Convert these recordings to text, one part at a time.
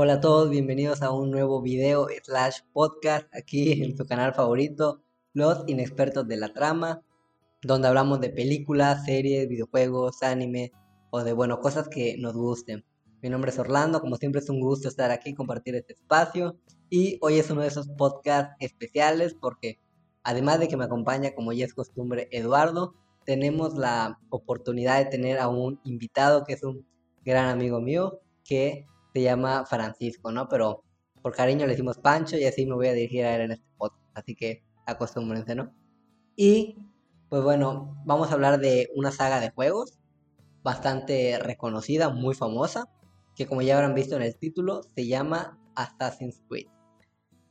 Hola a todos, bienvenidos a un nuevo video slash podcast aquí en su canal favorito, Los Inexpertos de la Trama, donde hablamos de películas, series, videojuegos, anime o de, bueno, cosas que nos gusten. Mi nombre es Orlando, como siempre es un gusto estar aquí, compartir este espacio y hoy es uno de esos podcasts especiales porque además de que me acompaña, como ya es costumbre, Eduardo, tenemos la oportunidad de tener a un invitado que es un gran amigo mío que se llama Francisco, ¿no? Pero por cariño le decimos Pancho y así me voy a dirigir a él en este podcast. Así que acostúmbrense, ¿no? Y pues bueno, vamos a hablar de una saga de juegos bastante reconocida, muy famosa, que como ya habrán visto en el título, se llama Assassin's Creed.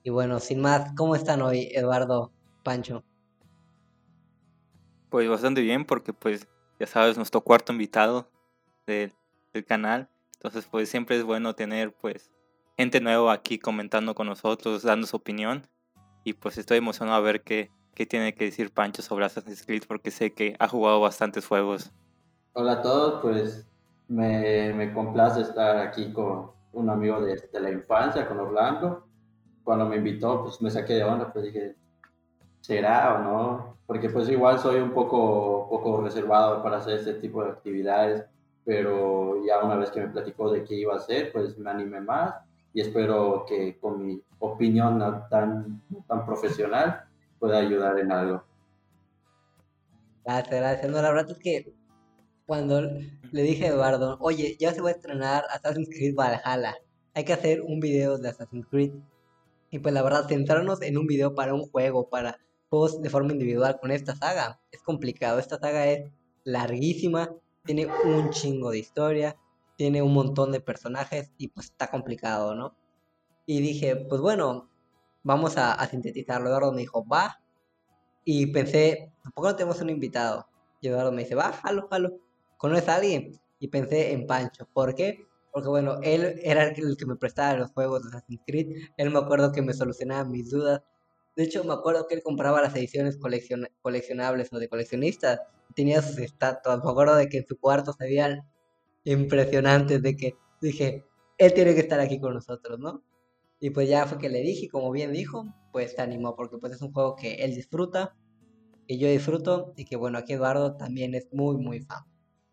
Y bueno, sin más, ¿cómo están hoy, Eduardo, Pancho? Pues bastante bien, porque pues ya sabes, nuestro cuarto invitado del, del canal. Entonces, pues siempre es bueno tener pues gente nueva aquí comentando con nosotros, dando su opinión. Y pues estoy emocionado a ver qué, qué tiene que decir Pancho sobre Assassin's Creed porque sé que ha jugado bastantes juegos. Hola a todos, pues me, me complace estar aquí con un amigo de, de, la infancia, con Orlando. Cuando me invitó, pues me saqué de onda, pues dije, ¿será o no? Porque pues igual soy un poco, poco reservado para hacer este tipo de actividades pero ya una vez que me platicó de qué iba a hacer, pues me animé más y espero que con mi opinión tan, tan profesional pueda ayudar en algo. Gracias, gracias. No, la verdad es que cuando le dije a Eduardo, oye, ya se va a estrenar Assassin's Creed Valhalla, hay que hacer un video de Assassin's Creed. Y pues la verdad, centrarnos en un video para un juego, para juegos de forma individual con esta saga, es complicado. Esta saga es larguísima, tiene un chingo de historia, tiene un montón de personajes y pues está complicado, ¿no? Y dije, pues bueno, vamos a, sintetizarlo. Eduardo me dijo, va. Y pensé, ¿por qué no tenemos un invitado? Y Eduardo me dice, va, jalo, jalo. ¿Conoces a alguien? Y pensé en Pancho. ¿Por qué? Porque bueno, él era el que me prestaba los juegos de Assassin's Creed. Él me acuerdo que me solucionaba mis dudas. De hecho, me acuerdo que él compraba las ediciones coleccionables o de coleccionistas tenía sus estatuas. Me acuerdo de que en su cuarto se veían impresionantes, de que dije, él tiene que estar aquí con nosotros, ¿no? Y pues ya fue que le dije, y como bien dijo, pues se animó, porque pues es un juego que él disfruta, que yo disfruto, y que bueno, aquí Eduardo también es muy, muy fan.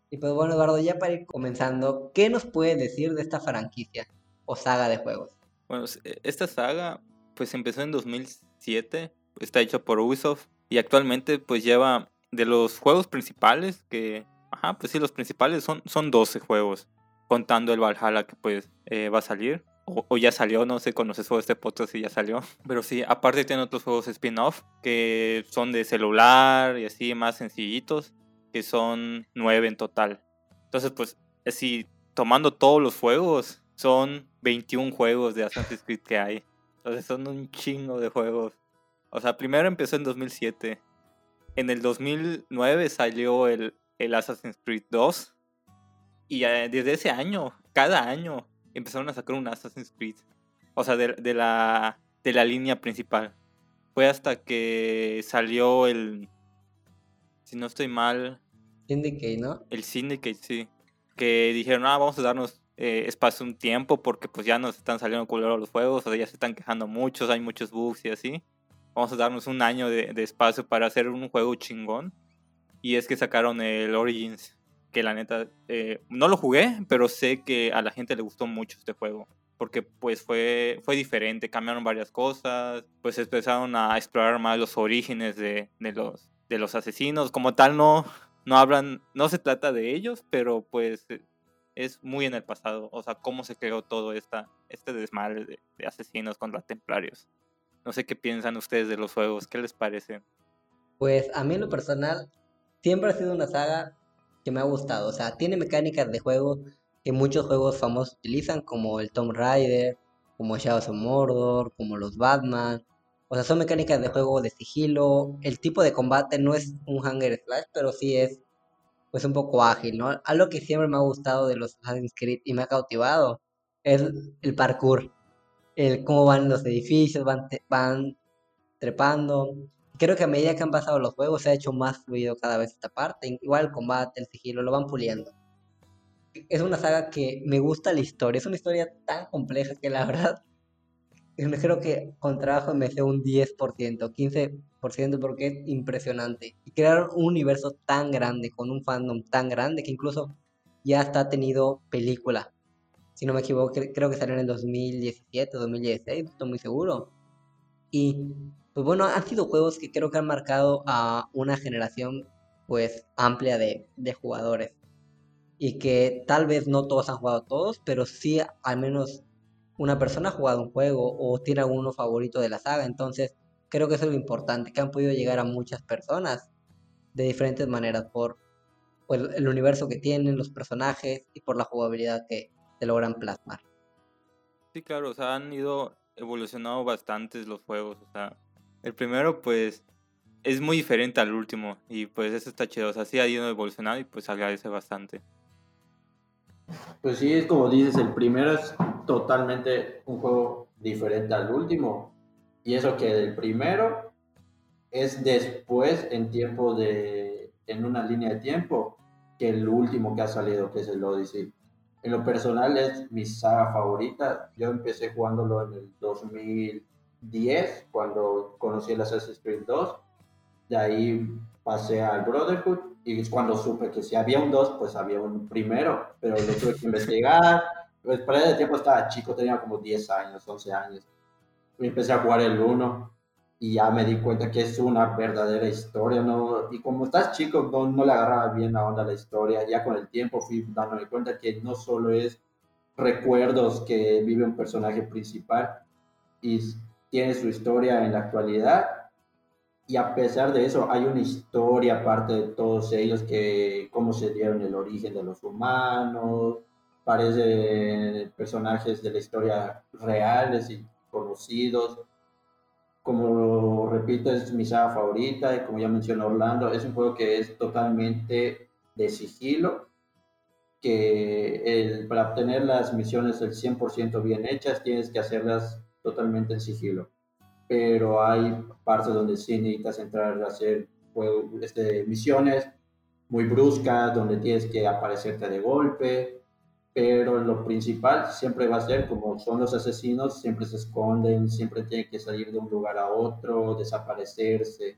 Y pues bueno, Eduardo, ya para ir comenzando, ¿qué nos puede decir de esta franquicia o saga de juegos? Bueno, e, esta saga pues empezó en 2007, está hecha por Ubisoft y actualmente pues lleva de los juegos principales, que, ajá, pues sí, los principales son, son 12 juegos, contando el Valhalla que pues eh, va a salir. O, ya salió, no sé, conoces todo este podcast si ya salió. Pero sí, aparte tiene otros juegos spin-off que son de celular y así más sencillitos, que son 9 en total. Entonces, pues, así, tomando todos los juegos, son 21 juegos de Assassin's Creed que hay. Entonces son un chingo de juegos. O sea, primero empezó en 2007 en el 2009 salió el, el Assassin's Creed 2. Y eh, desde ese año, cada año, empezaron a sacar un Assassin's Creed. O sea, de, de, la, de la línea principal. Fue hasta que salió el. Si no estoy mal. Syndicate, ¿no? El Syndicate, sí. Que dijeron, ah, vamos a darnos eh, espacio un tiempo porque pues ya nos están saliendo culeros los juegos, o sea, ya se están quejando muchos, hay muchos bugs y así vamos a darnos un año de, espacio para hacer un juego chingón. Y es que sacaron el Origins, que la neta, eh, no lo jugué, pero sé que a la gente le gustó mucho este juego. Porque pues fue, fue diferente, cambiaron varias cosas, pues empezaron a explorar más los orígenes de, los, de los asesinos. Como tal no, no hablan, no se trata de ellos, pero pues es muy en el pasado. O sea, cómo se creó todo esta, este desmadre de, de asesinos contra templarios. No sé qué piensan ustedes de los juegos, ¿qué les parece? Pues a mí en lo personal siempre ha sido una saga que me ha gustado. O sea, tiene mecánicas de juego que muchos juegos famosos utilizan, como el Tomb Raider, como Shadows of Mordor, como los Batman. O sea, son mecánicas de juego de sigilo. El tipo de combate no es un hanger slash, pero sí es pues un poco ágil, ¿no? Algo que siempre me ha gustado de los Assassin's Creed y me ha cautivado es el parkour el cómo van los edificios, van, van trepando. Creo que a medida que han pasado los juegos se ha hecho más fluido cada vez esta parte. Igual el combate, el sigilo, lo van puliendo. es una saga que me gusta la historia. Es una historia tan compleja que la verdad creo que con trabajo me sé un 10%, 15% porque es impresionante. Y crear un universo tan grande, con un fandom tan grande, que incluso ya está tenido película. Si no me equivoco, creo que salió en el 2017, 2016, no estoy muy seguro. Y pues bueno, han sido juegos que creo que han marcado a una generación pues amplia de, de jugadores. Y que tal vez no todos han jugado todos, pero sí al menos una persona ha jugado un juego o tiene alguno favorito de la saga. Entonces, creo que eso es lo importante, que han podido llegar a muchas personas de diferentes maneras por, el universo que tienen, los personajes y por la jugabilidad que te logran plasmar. Sí, claro, o sea, han ido evolucionando bastantes los juegos. O sea, el primero, pues, es muy diferente al último y pues eso está chido. O sea, sí ha ido evolucionando y pues agradece bastante. Pues sí, es como dices, el primero es totalmente un juego diferente al último. Y eso que el primero es después en tiempo de, en una línea de tiempo, que el último que ha salido, que es el Odyssey. En lo personal es mi saga favorita. Yo empecé jugándolo en el 2010, cuando conocí el Assassin's Creed 2. De ahí pasé al Brotherhood y es cuando supe que si había un 2, pues había un primero, pero lo tuve que investigar. Pues para ese tiempo estaba chico, tenía como 10 años, 11 años. Y empecé a jugar el 1 y ya me di cuenta que es una verdadera historia, ¿no? Y como estás chico, no, no le agarraba bien la onda a la historia. Ya con el tiempo fui dándome cuenta que no solo es recuerdos que vive un personaje principal y tiene su historia en la actualidad, y a pesar de eso hay una historia aparte de todos ellos que cómo se dieron el origen de los humanos parecen personajes de la historia reales y conocidos como repito es mi saga favorita y como ya mencionó Orlando es un juego que es totalmente de sigilo que el, para obtener las misiones el 100% bien hechas tienes que hacerlas totalmente en sigilo. Pero hay partes donde sí necesitas entrar a hacer este, misiones muy bruscas, donde tienes que aparecerte de golpe, pero lo principal siempre va a ser como son los asesinos, siempre se esconden, siempre tienen que salir de un lugar a otro, desaparecerse.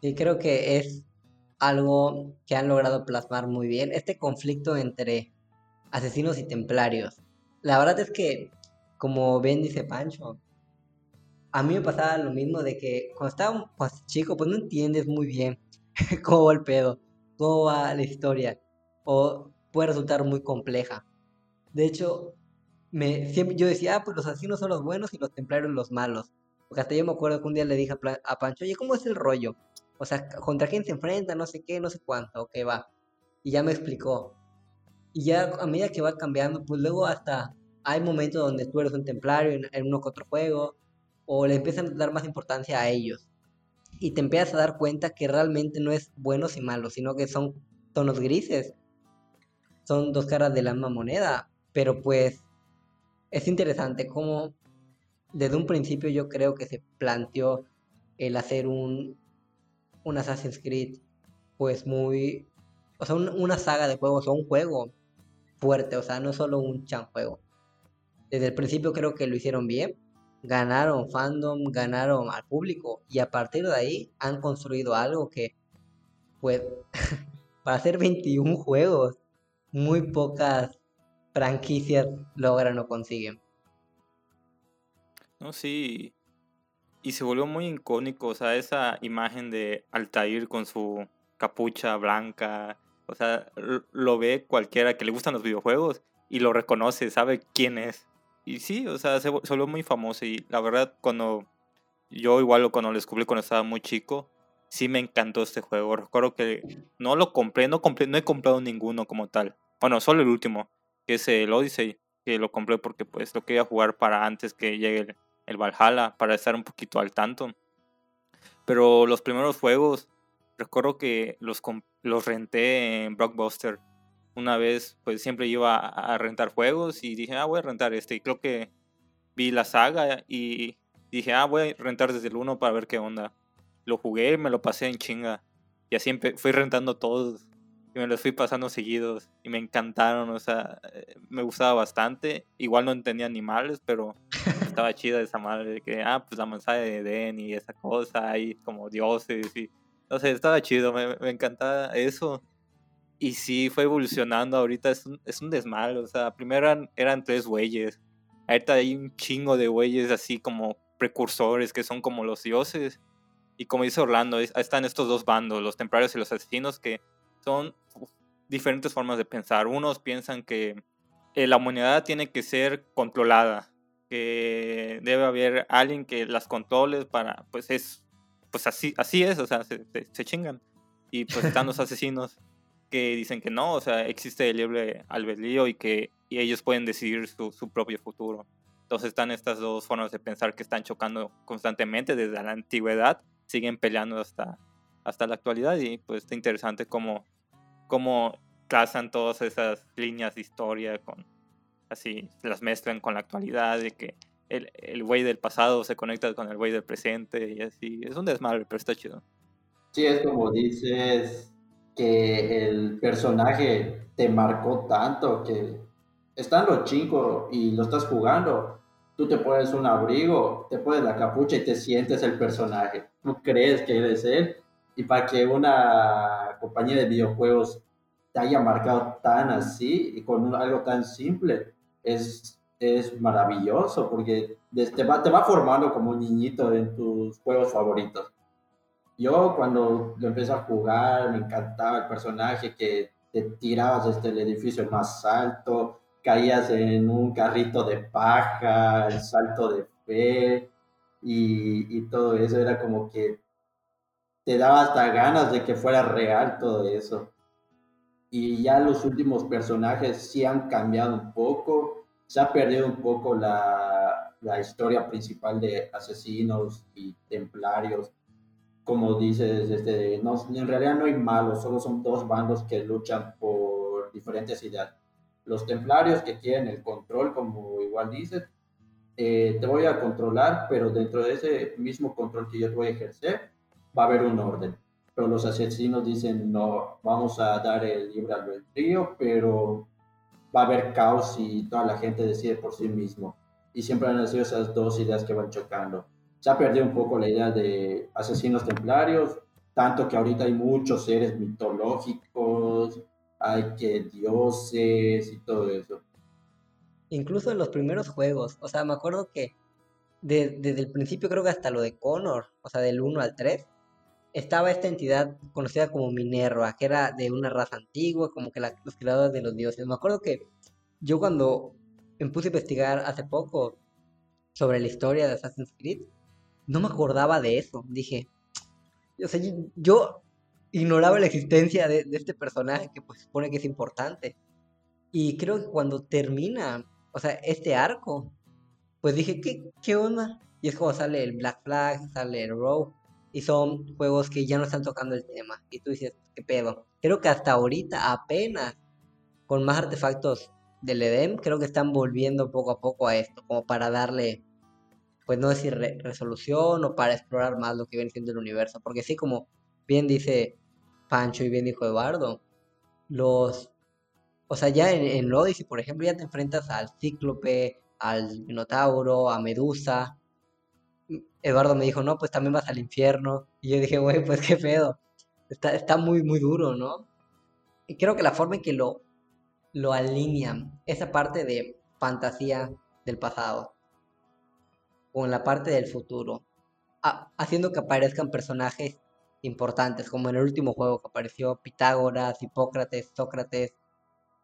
Y creo que es algo que han logrado plasmar muy bien, este conflicto entre asesinos y templarios. La verdad es que, como bien dice Pancho, a mí me pasaba lo mismo de que cuando estaba pues, chico, pues no entiendes muy bien cómo va el pedo, cómo va la historia, o puede resultar muy compleja. De hecho, me, siempre, yo decía, ah, pues los asesinos son los buenos y los templarios los malos. Porque hasta yo me acuerdo que un día le dije a, Pancho, oye, ¿cómo es el rollo? O sea, ¿contra quién se enfrenta? No sé qué, no sé cuánto, ok, va. Y ya me explicó. Y ya a medida que va cambiando, pues luego hasta hay momentos donde tú eres un templario en, en uno que otro juego, o le empiezan a dar más importancia a ellos. Y te empiezas a dar cuenta que realmente no es buenos y malos, sino que son tonos grises. Son dos caras de la misma moneda. Pero pues es interesante como desde un principio yo creo que se planteó el hacer un, un Assassin's Creed pues muy... O sea, una saga de juegos o un juego fuerte, o sea, no solo un chan juego. Desde el principio creo que lo hicieron bien ganaron fandom, ganaron al público y a partir de ahí han construido algo que, pues, para hacer 21 juegos, muy pocas franquicias logran o consiguen. No, sí. Y se volvió muy icónico, o sea, esa imagen de Altair con su capucha blanca, o sea, lo ve cualquiera que le gustan los videojuegos y lo reconoce, sabe quién es. Y sí, o sea, se, volvió muy famoso y la verdad cuando yo igual cuando lo descubrí cuando estaba muy chico, sí me encantó este juego. Recuerdo que no lo compré, no compré, no he comprado ninguno como tal. Bueno, solo el último, que es el Odyssey, que lo compré porque pues lo quería jugar para antes que llegue el, el Valhalla, para estar un poquito al tanto. Pero los primeros juegos, recuerdo que los, los renté en Blockbuster una vez pues siempre iba a rentar juegos y dije, ah, voy a rentar este. Y creo que vi la saga y dije, ah, voy a rentar desde el 1 para ver qué onda. Lo jugué, me lo pasé en chinga. Y así fui rentando todos. Y me los fui pasando seguidos y me encantaron, o sea, eh, me gustaba bastante. Igual no entendía animales, pero estaba chida esa madre de que, ah, pues la manzana de Edén y esa cosa, ahí como dioses y, o sea, estaba chido, me, me encantaba eso. Y sí, fue evolucionando, ahorita es un, es un desmadre, o sea, primero eran, eran tres güeyes, ahorita hay un chingo de güeyes así como precursores que son como los dioses. Y como dice Orlando, es- están estos dos bandos, los templarios y los asesinos, que son diferentes formas de pensar. Unos piensan que eh, la humanidad tiene que ser controlada, que debe haber alguien que las controle para, pues es, pues así, así es, o sea, se, se- se chingan. Y pues están los asesinos que dicen que no, o sea, existe el libre albedrío y que y ellos pueden decidir su, su propio futuro. Entonces están estas dos formas de pensar que están chocando constantemente desde la antigüedad, siguen peleando hasta, hasta la actualidad y pues está interesante cómo, cómo trazan todas esas líneas de historia con así las mezclan con la actualidad de que el, el güey del pasado se conecta con el güey del presente y así es un desmadre pero está chido Sí, es como dices que el personaje te marcó tanto que estando chico y lo estás jugando, tú te pones un abrigo, te pones la capucha y te sientes el personaje. Tú crees que eres él. Y para que una compañía de videojuegos te haya marcado tan así y con algo tan simple, es, es maravilloso porque te va, te va formando como un niñito en tus juegos favoritos. Yo cuando lo empecé a jugar me encantaba el personaje que te tirabas desde el edificio más alto, caías en un carrito de paja, el salto de fe y, y todo eso era como que te daba hasta ganas de que fuera real todo eso. Y ya los últimos personajes sí han cambiado un poco, se ha perdido un poco la, la historia principal de asesinos y templarios como dices, este, no, en realidad no hay malos, solo son dos bandos que luchan por diferentes ideas. Los templarios que quieren el control, como igual dices, eh, te voy a controlar, pero dentro de ese mismo control que yo te voy a ejercer, va a haber un orden. Pero los asesinos dicen, no, vamos a dar el libre albedrío, pero va a haber caos y toda la gente decide por sí mismo. Y siempre han sido esas dos ideas que van chocando se ha perdido un poco la idea de asesinos templarios, tanto que ahorita hay muchos seres mitológicos, hay que dioses y todo eso. Incluso en los primeros juegos, o sea, me acuerdo que de- desde el principio creo que hasta lo de Connor, o sea, del 1 al 3, estaba esta entidad conocida como Minerva, que era de una raza antigua, como que la- los creadores de los dioses. Me acuerdo que yo cuando me puse a investigar hace poco sobre la historia de Assassin's Creed, no me acordaba de eso. Dije, yo, ignoraba la existencia de, de este personaje que pues supone que es importante. Y creo que cuando termina, o sea, este arco, pues dije, ¿qué, qué onda? Y es como sale el Black Flag, sale el Rogue, y son juegos que ya no están tocando el tema. Y tú dices, ¿qué pedo? Creo que hasta ahorita, apenas, con más artefactos del Edem, creo que están volviendo poco a poco a esto, como para darle, pues no decir re- resolución o para explorar más lo que viene siendo el universo. Porque sí, como bien dice Pancho y bien dijo Eduardo, los o sea, ya en, en Odyssey, por ejemplo, ya te enfrentas al Cíclope, al Minotauro, a Medusa. Eduardo me dijo, no, pues también vas al infierno. Y yo dije, güey, pues qué pedo. Está, está muy, muy duro, ¿no? Y creo que la forma en que lo, lo alinean, esa parte de fantasía del pasado, con la parte del futuro, ha- haciendo que aparezcan personajes importantes, como en el último juego que apareció Pitágoras, Hipócrates, Sócrates,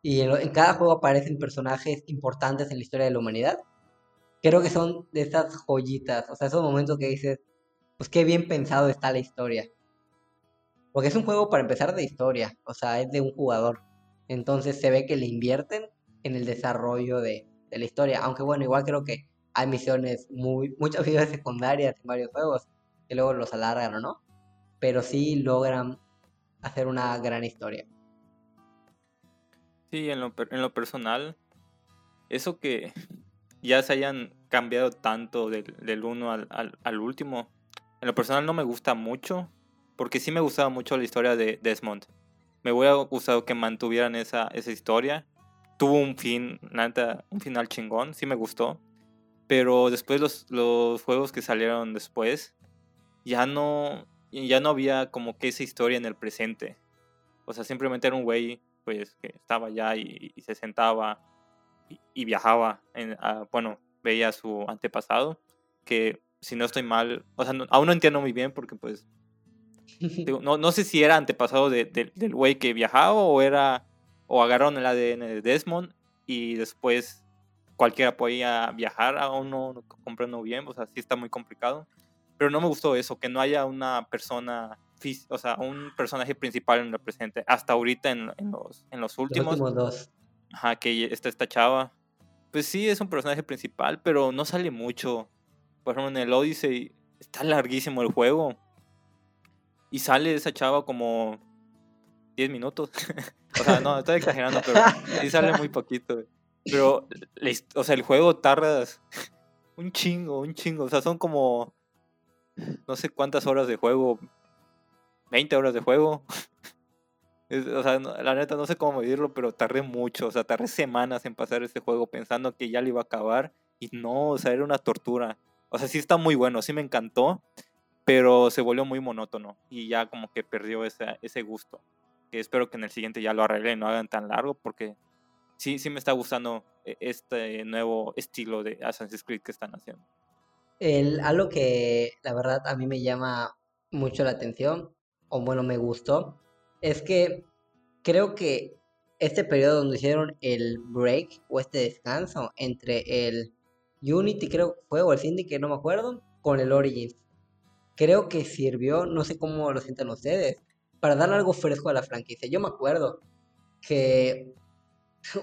y en cada juego aparecen personajes importantes en la historia de la humanidad. Creo que son de esas joyitas, o sea, esos momentos que dices, pues qué bien pensado está la historia. Porque es un juego para empezar de historia, o sea, es de un jugador. Entonces se ve que le invierten en el desarrollo de, la historia. Aunque bueno, igual creo que hay misiones muy, muchas misiones secundarias en varios juegos que luego los alargan o no. Pero sí logran hacer una gran historia. Sí, en lo, en lo personal, eso que ya se hayan cambiado tanto del, del uno al, al, último, en lo personal no me gusta mucho, porque sí me gustaba mucho la historia de Desmond. Me hubiera gustado que mantuvieran esa, esa historia. Tuvo un fin, nada, un final chingón, sí me gustó. Pero después los, los juegos que salieron después, ya no, ya no había como que esa historia en el presente. O sea, simplemente era un güey, pues, que estaba allá y, se sentaba y, viajaba. En, bueno, veía su antepasado, que si no estoy mal, o sea, aún no entiendo muy bien porque, pues, no, no sé si era antepasado de, del güey que viajaba o era, o agarraron el ADN de Desmond y después cualquiera podía viajar, aún no, no comprendo bien, o sea, sí está muy complicado. Pero no me gustó eso, que no haya una persona, o sea, un personaje principal en el presente. Hasta ahorita en, en los, en los últimos. Los últimos dos. Ajá, que está esta chava. Pues sí, es un personaje principal, pero no sale mucho. Por ejemplo, en el Odyssey está larguísimo el juego. Y sale esa chava como 10 minutos. o sea, no, estoy exagerando, pero sí sale muy poquito. Pero, o sea, el juego tardas un chingo, un chingo. O sea, son como no sé cuántas horas de juego, 20 horas de juego. o sea, la neta no sé cómo medirlo, pero tardé mucho, o sea, tardé semanas en pasar este juego pensando que ya lo iba a acabar y no, o sea, era una tortura. O sea, sí está muy bueno, sí me encantó, pero se volvió muy monótono y ya como que perdió ese, ese gusto. Que espero que en el siguiente ya lo arreglen, no hagan tan largo porque sí, sí me está gustando e, este nuevo estilo de Assassin's Creed que están haciendo. El, algo que la verdad a mí me llama mucho la atención, o bueno, me gustó, es que creo que este periodo donde hicieron el break o este descanso entre el Unity, creo que fue, o el Syndicate, no me acuerdo, con el Origins, creo que sirvió, no sé cómo lo sienten ustedes, para dar algo fresco a la franquicia. Yo me acuerdo que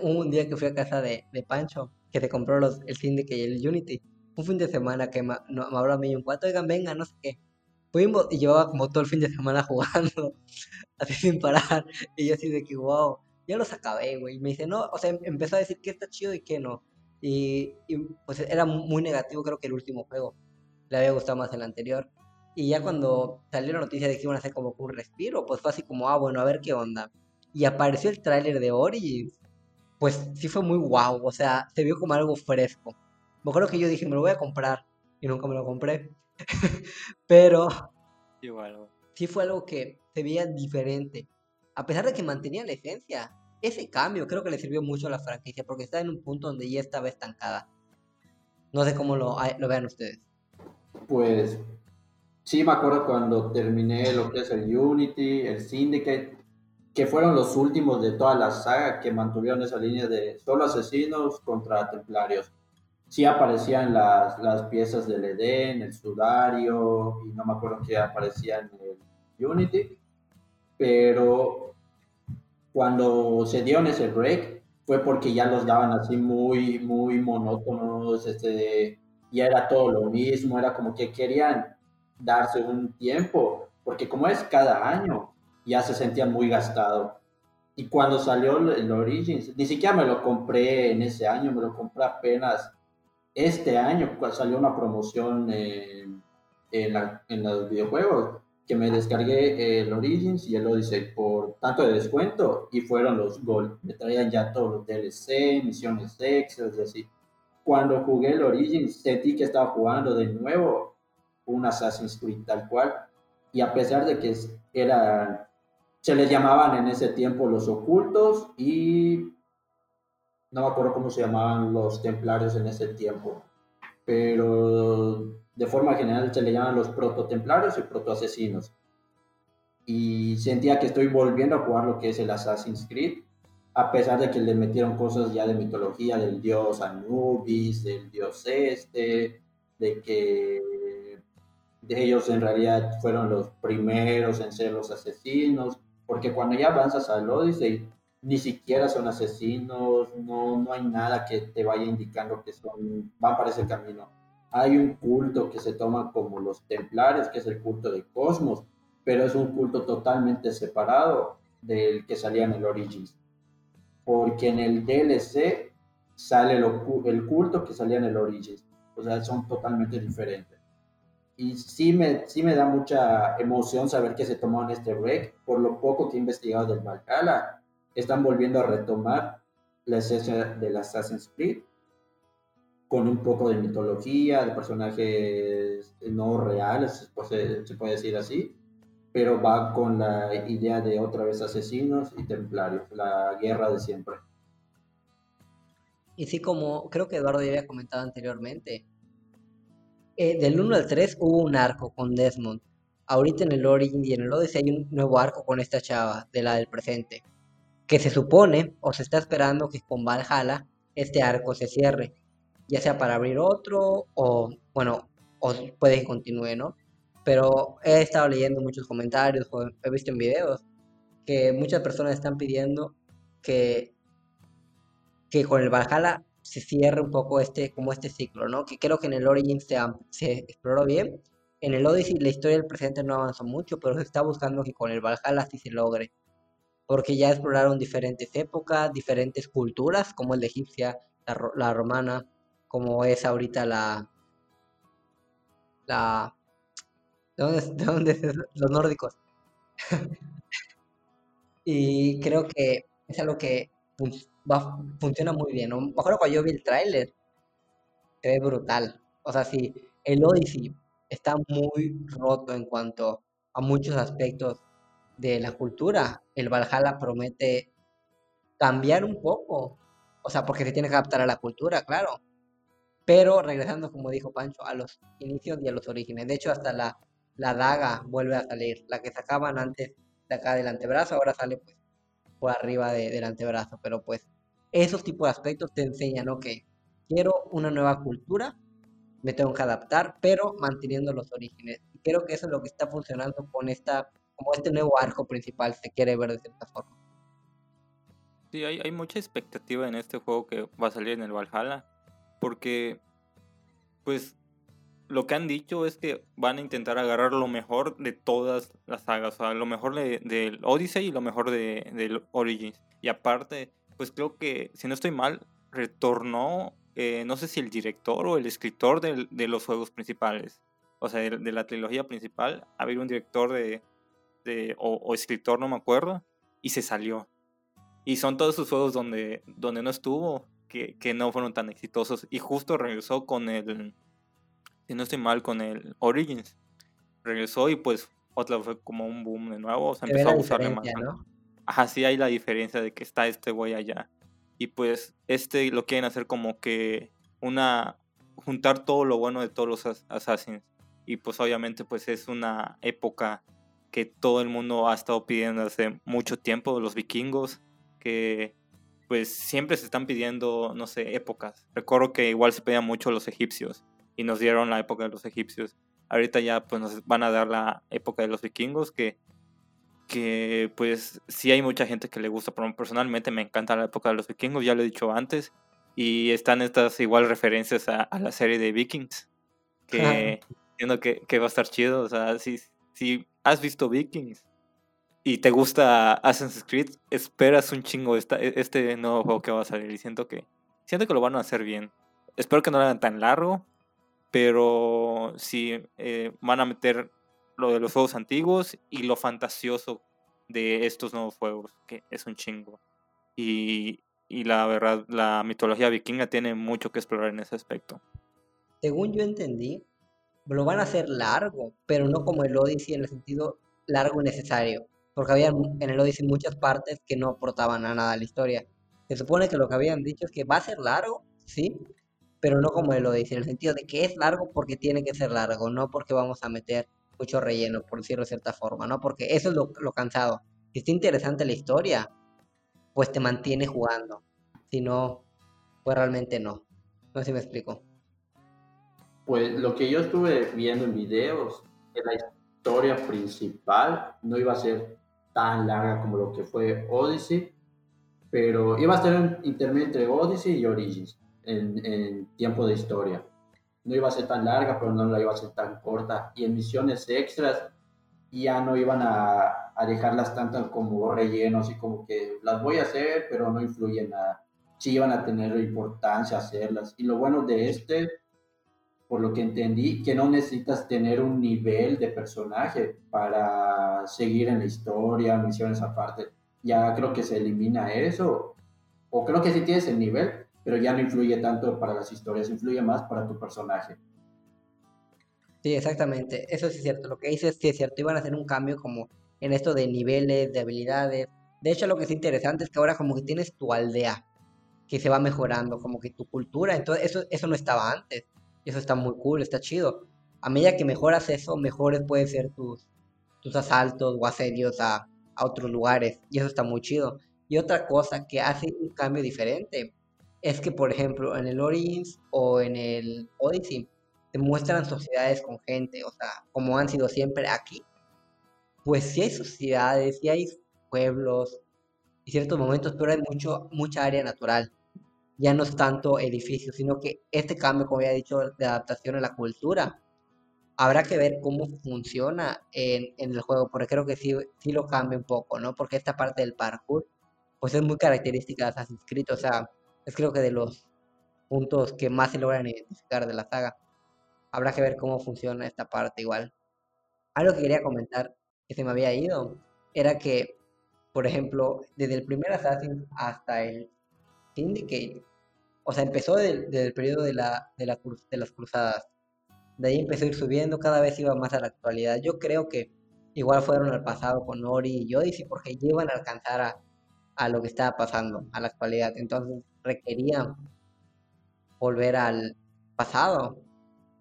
un día que fui a casa de, de Pancho, que se compró los, el Syndicate y el Unity, un fin de semana que me, no, me habló a mí un cuarto, oigan, venga, no sé qué. Fuimos y llevaba como todo el fin de semana jugando, así sin parar. Y yo así de que, wow, ya los acabé, güey. Y me dice, no, o sea, em, empezó a decir que está chido y que no. Y, y, pues era muy negativo, creo que el último juego. Le había gustado más el anterior. Y ya cuando salió la noticia de que iban a hacer como un respiro, pues fue así como, ah, bueno, a ver qué onda. Y apareció el tráiler de Origins. Pues sí fue muy wow, o sea, se vio como algo fresco. Me acuerdo que yo dije, me lo voy a comprar. Y nunca me lo compré. Pero Igual. Sí fue algo que se veía diferente. A pesar de que mantenía la esencia. Ese cambio creo que le sirvió mucho a la franquicia. Porque está en un punto donde ya estaba estancada. No sé cómo lo, lo vean ustedes. Pues sí, me acuerdo cuando terminé lo que es el Unity, el Syndicate, que fueron los últimos de toda la saga que mantuvieron esa línea de solo asesinos contra templarios sí aparecían las, las piezas del Eden, el sudario, y no me acuerdo que aparecía en el Unity, pero cuando se dieron ese break fue porque ya los daban así muy, muy monótonos, este, ya era todo lo mismo, era como que querían darse un tiempo, porque como es cada año, ya se sentían muy gastado. Y cuando salió el Origins, ni siquiera me lo compré en ese año, me lo compré apenas este año salió una promoción en, en, los videojuegos que me descargué el Origins y el Odyssey por tanto de descuento y fueron los Gold. Me traían ya todos los DLC, misiones extras y así. Cuando jugué el Origins sentí que estaba jugando de nuevo un Assassin's Creed tal cual y a pesar de que era se les llamaban en ese tiempo los ocultos y no me acuerdo cómo se llamaban los templarios en ese tiempo, pero de forma general se le llaman los proto-templarios y proto-asesinos. Y sentía que estoy volviendo a jugar lo que es el Assassin's Creed, a pesar de que le metieron cosas ya de mitología del dios Anubis, del dios este, de que de ellos en realidad fueron los primeros en ser los asesinos, porque cuando ya avanzas al Odyssey, ni siquiera son asesinos, no, no hay nada que te vaya indicando que son, van para ese camino. Hay un culto que se toma como los templares, que es el culto de Cosmos, pero es un culto totalmente separado del que salía en el Origins. Porque en el DLC sale el culto que salía en el Origins. O sea, son totalmente diferentes. y sí me, sí me da mucha emoción saber que se tomó en este break, por lo poco que he investigado del Valhalla, están volviendo a retomar la esencia del Assassin's Creed con un poco de mitología, de personajes no reales, se, se puede decir así, pero va con la idea de otra vez asesinos y templarios, la guerra de siempre. Y sí, como creo que Eduardo ya había comentado anteriormente, eh, del 1 al 3 hubo un arco con Desmond. Ahorita en el Origin y en el Odyssey hay un nuevo arco con esta chava, de la del presente. Que se supone, o se está esperando que con Valhalla este arco se cierre. Ya sea para abrir otro, o bueno, o puede que continúe, ¿no? Pero he estado leyendo muchos comentarios, he visto en videos, que muchas personas están pidiendo que, que con el Valhalla se cierre un poco este, como este ciclo, ¿no? Que creo que en el Origin se, se exploró bien. En el Odyssey la historia del presente no avanzó mucho, pero se está buscando que con el Valhalla sí se logre. Porque ya exploraron diferentes épocas, diferentes culturas, como el de egipcia, la, romana, como es ahorita la... la ¿De dónde, de dónde los nórdicos? y creo que es algo que pues, funciona muy bien. ¿no? Me cuando yo vi el tráiler, se ve brutal. O sea, sí, el Odyssey está muy roto en cuanto a muchos aspectos de la cultura. El Valhalla promete cambiar un poco. O sea, porque se tiene que adaptar a la cultura, claro. Pero regresando, como dijo Pancho, a los inicios y a los orígenes. De hecho, hasta la, la daga vuelve a salir. La que sacaban antes de acá del antebrazo, ahora sale pues por arriba del antebrazo. Pero pues esos tipos de aspectos te enseñan, ok, quiero una nueva cultura, me tengo que adaptar, pero manteniendo los orígenes. Y creo que eso es lo que está funcionando con esta, como este nuevo arco principal, se quiere ver de cierta forma. Sí, hay, hay mucha expectativa en este juego que va a salir en el Valhalla, porque, pues, lo que han dicho es que van a intentar agarrar lo mejor de todas las sagas, o sea, lo mejor del de Odyssey y lo mejor del de Origins. Y aparte, pues creo que, si no estoy mal, retornó, eh, no sé si el director o el escritor de, los juegos principales, o sea, de, la trilogía principal, había un director de, o, escritor, no me acuerdo, y se salió. Y son todos esos juegos donde, donde no estuvo, que, que no fueron tan exitosos, y justo regresó con el, si no estoy mal, con el Origins. Regresó y pues otra fue como un boom de nuevo, o sea, empezó a usarle más. ¿no? Ajá, sí hay la diferencia de que está este güey allá. Y pues este lo quieren hacer como que una... juntar todo lo bueno de todos los Assassins. Y pues obviamente pues es una época que todo el mundo ha estado pidiendo hace mucho tiempo, los vikingos, que pues siempre se están pidiendo, no sé, épocas. Recuerdo que igual se pedían mucho los egipcios y nos dieron la época de los egipcios. Ahorita ya pues nos van a dar la época de los vikingos que que pues sí hay mucha gente que le gusta, pero personalmente me encanta la época de los vikingos, ya lo he dicho antes, y están estas igual referencias a, la serie de Vikings, que entiendo que, que, va a estar chido, o sea, si, si has visto Vikings y te gusta Assassin's Creed, esperas un chingo esta, e, este nuevo juego que va a salir y siento que, siento que lo van a hacer bien. Espero que no lo hagan tan largo, pero si eh, van a meter lo de los juegos antiguos y lo fantasioso de estos nuevos juegos, que es un chingo. Y, y la verdad, la mitología vikinga tiene mucho que explorar en ese aspecto. Según yo entendí, lo van a hacer largo, pero no como el Odyssey en el sentido largo y necesario, porque había en el Odyssey muchas partes que no aportaban a nada a la historia. Se supone que lo que habían dicho es que va a ser largo, sí, pero no como el Odyssey, en el sentido de que es largo porque tiene que ser largo, no porque vamos a meter mucho relleno, por decirlo de cierta forma, ¿no? Porque eso es lo, cansado. Si está interesante la historia, pues te mantiene jugando. Si no, pues realmente no. No sé si me explico. Pues lo que yo estuve viendo en videos, la historia principal no iba a ser tan larga como lo que fue Odyssey, pero iba a estar un intermedio entre Odyssey y Origins en, tiempo de historia no iba a ser tan larga, pero no la iba a ser tan corta. Y en misiones extras ya no iban a, a dejarlas tanto como rellenos y como que las voy a hacer, pero no influye nada. Sí iban a tener importancia hacerlas. Y lo bueno de este por lo que entendí, que no necesitas tener un nivel de personaje para seguir en la historia, misiones aparte. Ya creo que se elimina eso, o creo que sí tienes el nivel, pero ya no influye tanto para las historias, influye más para tu personaje. Sí, exactamente, eso sí es cierto, lo que dices sí es cierto, iban a hacer un cambio como en esto de niveles, de habilidades. De hecho, lo que es interesante es que ahora como que tienes tu aldea, que se va mejorando, como que tu cultura, entonces eso, eso no estaba antes. Y eso está muy cool, está chido. A medida que mejoras eso, mejores pueden ser tus, tus asaltos o asedios a, a otros lugares. Y eso está muy chido. Y otra cosa que hace un cambio diferente es que, por ejemplo, en el Origins o en el Odyssey, te muestran sociedades con gente, o sea, como han sido siempre aquí. Pues sí hay sociedades, sí hay pueblos y ciertos momentos, pero hay mucho, mucha área natural ya no es tanto edificio, sino que este cambio, como ya he dicho, de adaptación a la cultura, habrá que ver cómo funciona en, el juego, porque creo que sí, sí lo cambia un poco, ¿no? Porque esta parte del parkour, pues es muy característica de Assassin's Creed, o sea, es creo que de los puntos que más se logran identificar de la saga. Habrá que ver cómo funciona esta parte igual. Algo que quería comentar, que se me había ido, era que, por ejemplo, desde el primer Assassin hasta el Syndicate. O sea, empezó desde el periodo de, la, de, la, de las cruzadas. De ahí empezó a ir subiendo, cada vez iba más a la actualidad. Yo creo que igual fueron al pasado con Ori y Odyssey porque iban a alcanzar a, a lo que estaba pasando, a la actualidad. Entonces requerían volver al pasado,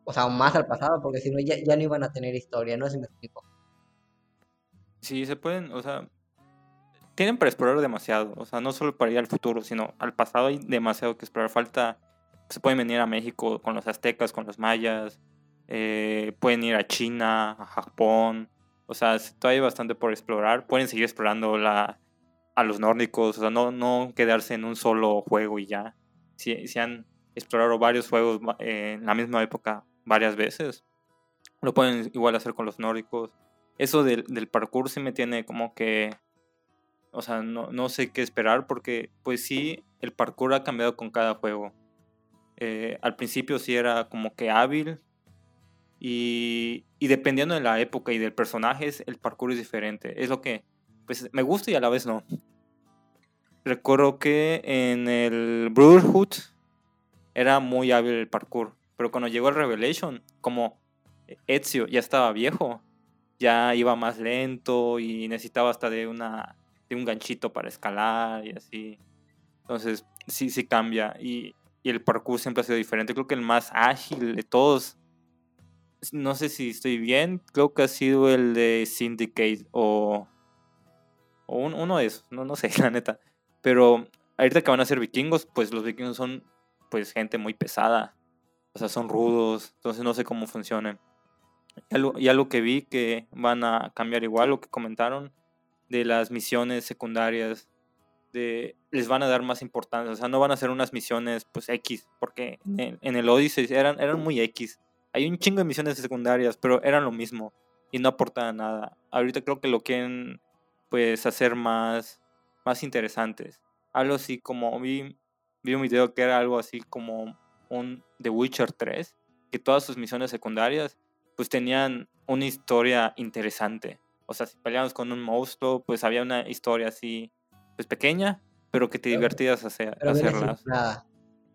o sea, más al pasado, porque si no ya, ya no iban a tener historia, no si me explico. Sí, se pueden, o sea, tienen para explorar demasiado. O sea, no solo para ir al futuro, sino al pasado hay demasiado que explorar. Falta, se pueden venir a México con los aztecas, con los mayas. Eh, pueden ir a China, a Japón. O sea, todavía hay bastante por explorar. Pueden seguir explorando la, a los nórdicos. O sea, no, no quedarse en un solo juego y ya. Si, si han explorado varios juegos en la misma época varias veces, lo pueden igual hacer con los nórdicos. Eso del, del parkour sí me tiene como que o sea, no, no, sé qué esperar porque pues sí, el parkour ha cambiado con cada juego. Eh, al principio sí era como que hábil y, y, dependiendo de la época y del personaje, el parkour es diferente. Es lo que pues me gusta y a la vez no. Recuerdo que en el Brotherhood era muy hábil el parkour, pero cuando llegó el Revelation, como Ezio ya estaba viejo, ya iba más lento y necesitaba hasta de una de un ganchito para escalar y así. Entonces, sí, sí cambia. Y, el parkour siempre ha sido diferente. Creo que el más ágil de todos, no sé si estoy bien, creo que ha sido el de Syndicate o, o uno de esos, no, no sé, la neta. Pero ahorita que van a ser vikingos, pues los vikingos son pues gente muy pesada. O sea, son rudos, entonces no sé cómo funcionan. Y algo, que vi que van a cambiar igual, lo que comentaron, de las misiones secundarias, de, les van a dar más importancia, o sea, no van a ser unas misiones pues X, porque en el, Odyssey eran, eran muy X. Hay un chingo de misiones secundarias, pero eran lo mismo y no aportaban nada. Ahorita creo que lo quieren pues hacer más, más interesantes. Algo así como vi, vi un video que era algo así como un The Witcher 3, que todas sus misiones secundarias pues tenían una historia interesante. O sea, si peleabas con un monstruo, pues había una historia así, pues pequeña, pero que te divertías hacer, hacerlas.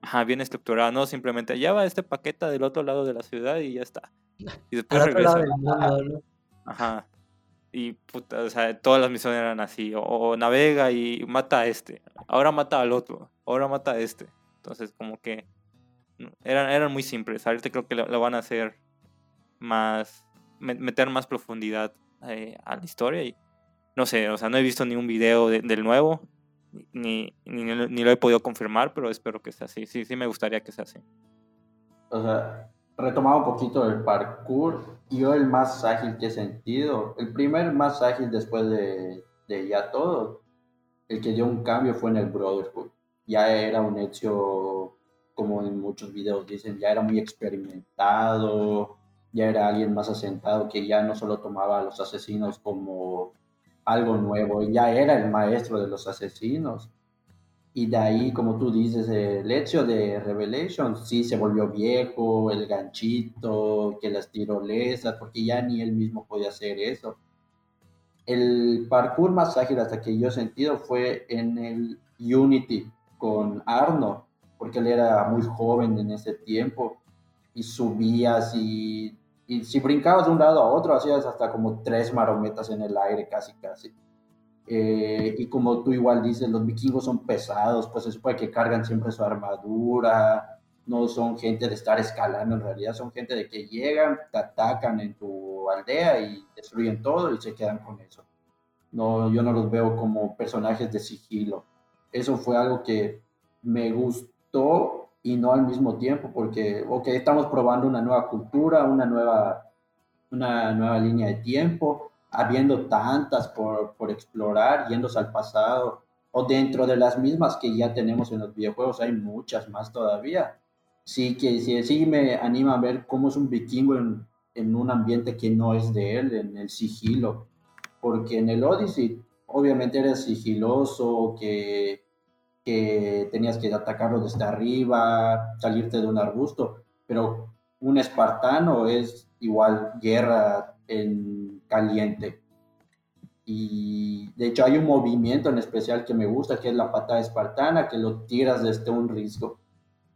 Ajá, bien estructurada, no simplemente lleva este paquete del otro lado de la ciudad y ya está. Y después regresa. Ajá. Y puta, o sea, todas las misiones eran así. O, navega y mata a este. Ahora mata al otro. Ahora mata a este. Entonces, como que eran, eran muy simples. Ahorita creo que lo van a hacer más. meter más profundidad eh, a la historia y no sé, o sea, no he visto ni un video del nuevo, ni, ni, ni, lo he podido confirmar, pero espero que sea así. Sí, sí me gustaría que sea así. O sea, retomaba un poquito el parkour, yo el más ágil que he sentido, el primer más ágil después de, de ya todo, el que dio un cambio fue en el Brotherhood. Ya era un hecho, como en muchos videos dicen, ya era muy experimentado, ya era alguien más asentado que ya no solo tomaba a los asesinos como algo nuevo, ya era el maestro de los asesinos. Y de ahí, como tú dices, el hecho de Revelation sí se volvió viejo, el ganchito, que las tirolesas, porque ya ni él mismo podía hacer eso. El parkour más ágil hasta que yo he sentido fue en el Unity con Arno, porque él era muy joven en ese tiempo y subías y, y si brincabas de un lado a otro hacías hasta como tres marometas en el aire casi casi. Eh, y como tú igual dices, los vikingos son pesados, pues se supone que cargan siempre su armadura, no son gente de estar escalando, en realidad son gente de que llegan, te atacan en tu aldea y destruyen todo y se quedan con eso. No, yo no los veo como personajes de sigilo. Eso fue algo que me gustó y no al mismo tiempo, porque, ok, estamos probando una nueva cultura, una nueva, una nueva línea de tiempo, habiendo tantas por, por explorar, yéndose al pasado, o dentro de las mismas que ya tenemos en los videojuegos, hay muchas más todavía. Sí, que sí, sí me anima a ver cómo es un vikingo en, en un ambiente que no es de él, en el sigilo. Porque en el Odyssey, obviamente eres sigiloso, que, que tenías que atacarlo desde arriba, salirte de un arbusto, pero un espartano es igual guerra en caliente. Y de hecho hay un movimiento en especial que me gusta, que es la patada espartana, que lo tiras desde un risco.